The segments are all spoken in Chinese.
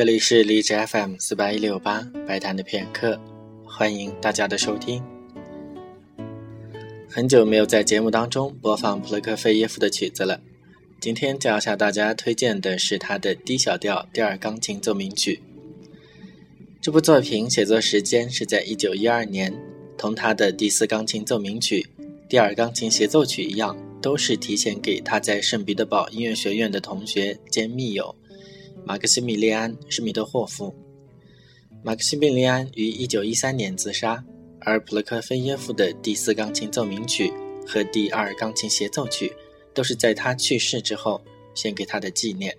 这里是荔枝 FM 四八一六八白谈的片刻，欢迎大家的收听。很久没有在节目当中播放普洛克菲耶夫的曲子了，今天就要向大家推荐的是他的 D 小调第二钢琴奏鸣曲。这部作品写作时间是在一九一二年，同他的第四钢琴奏鸣曲、第二钢琴协奏曲一样，都是提前给他在圣彼得堡音乐学院的同学兼密友。马克西米利安·施米德霍夫。马克西米利安于1913年自杀，而普洛科菲耶夫的第四钢琴奏鸣曲和第二钢琴协奏曲都是在他去世之后献给他的纪念。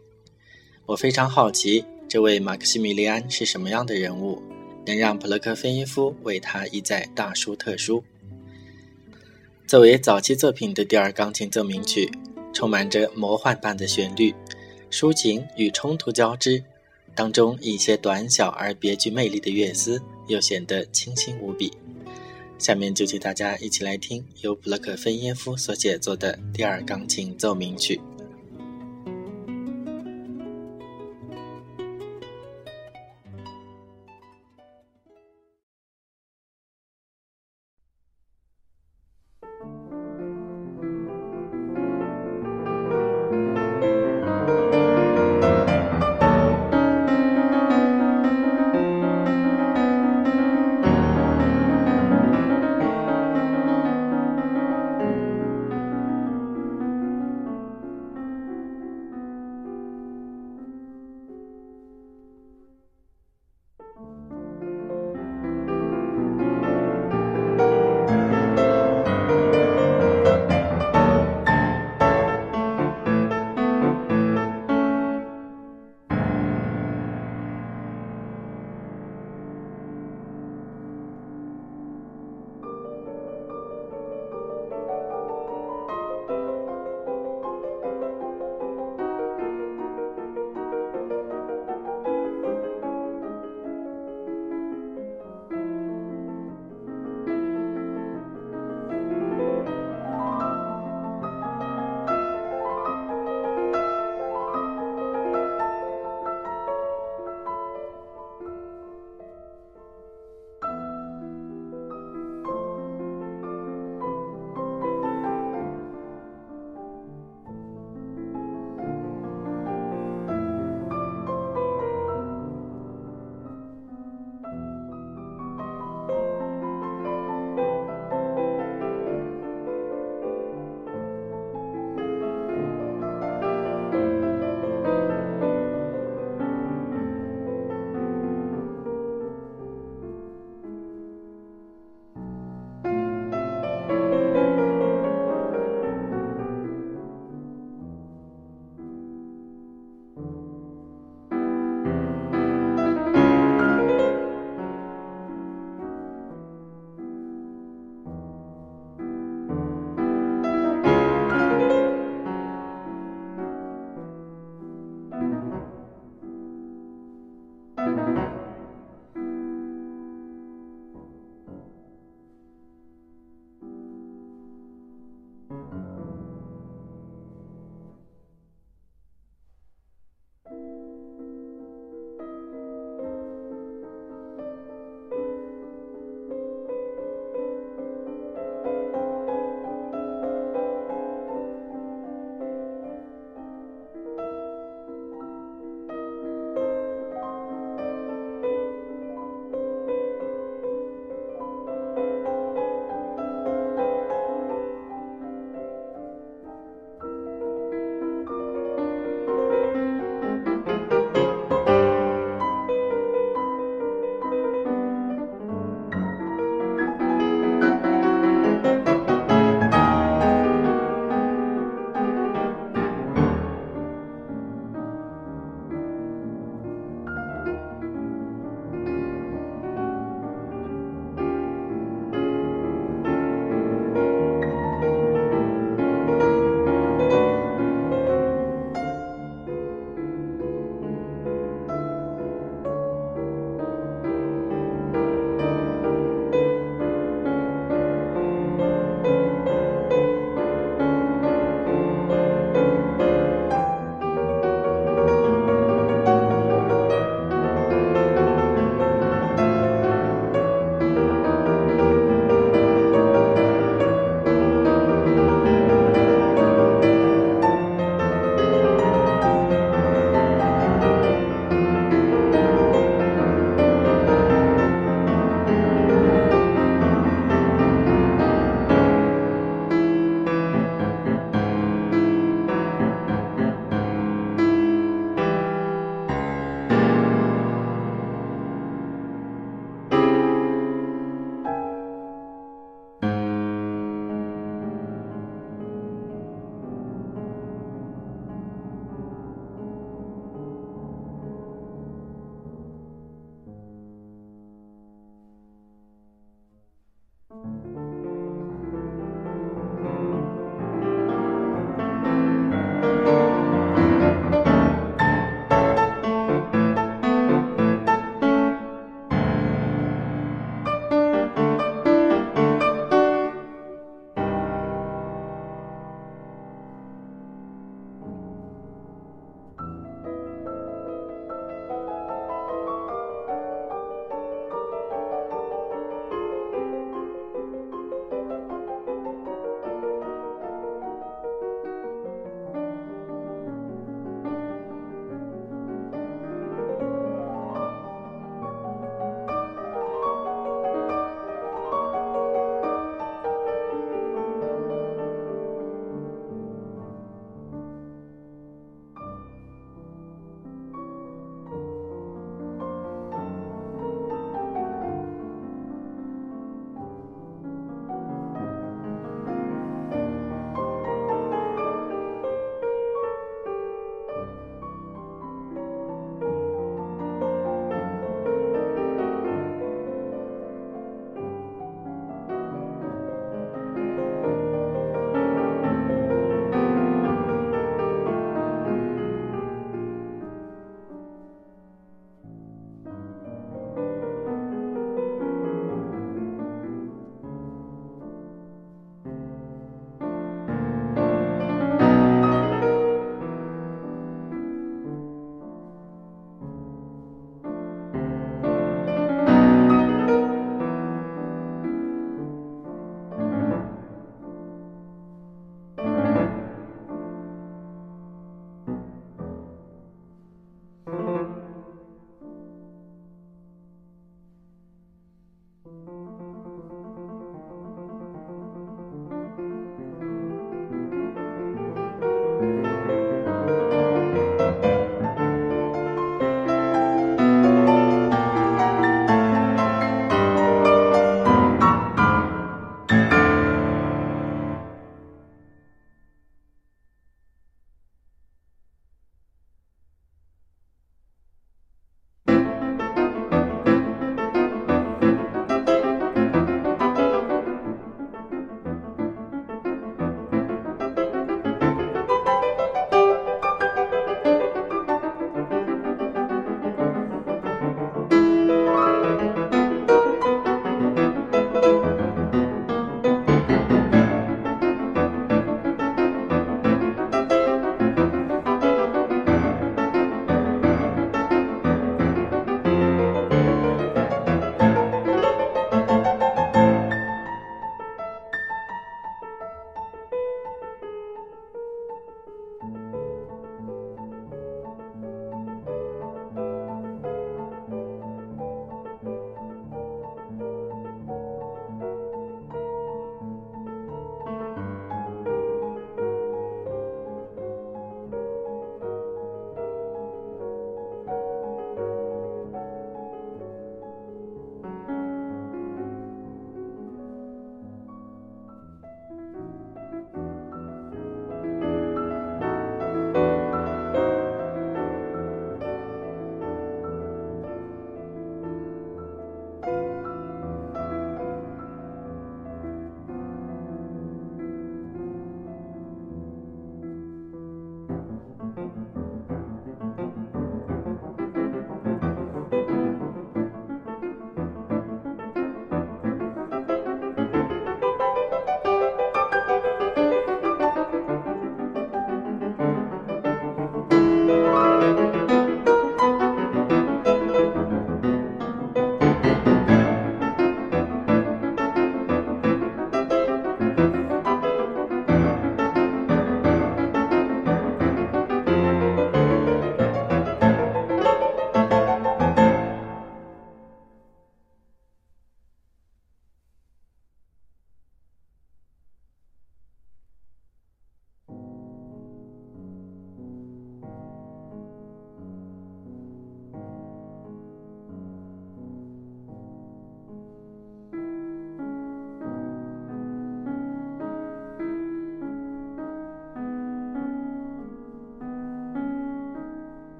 我非常好奇，这位马克西米利安是什么样的人物，能让普洛科菲耶夫为他一再大书特书？作为早期作品的第二钢琴奏鸣曲，充满着魔幻般的旋律。抒情与冲突交织，当中一些短小而别具魅力的乐思又显得清新无比。下面就请大家一起来听由普洛克菲耶夫所写作的第二钢琴奏鸣曲。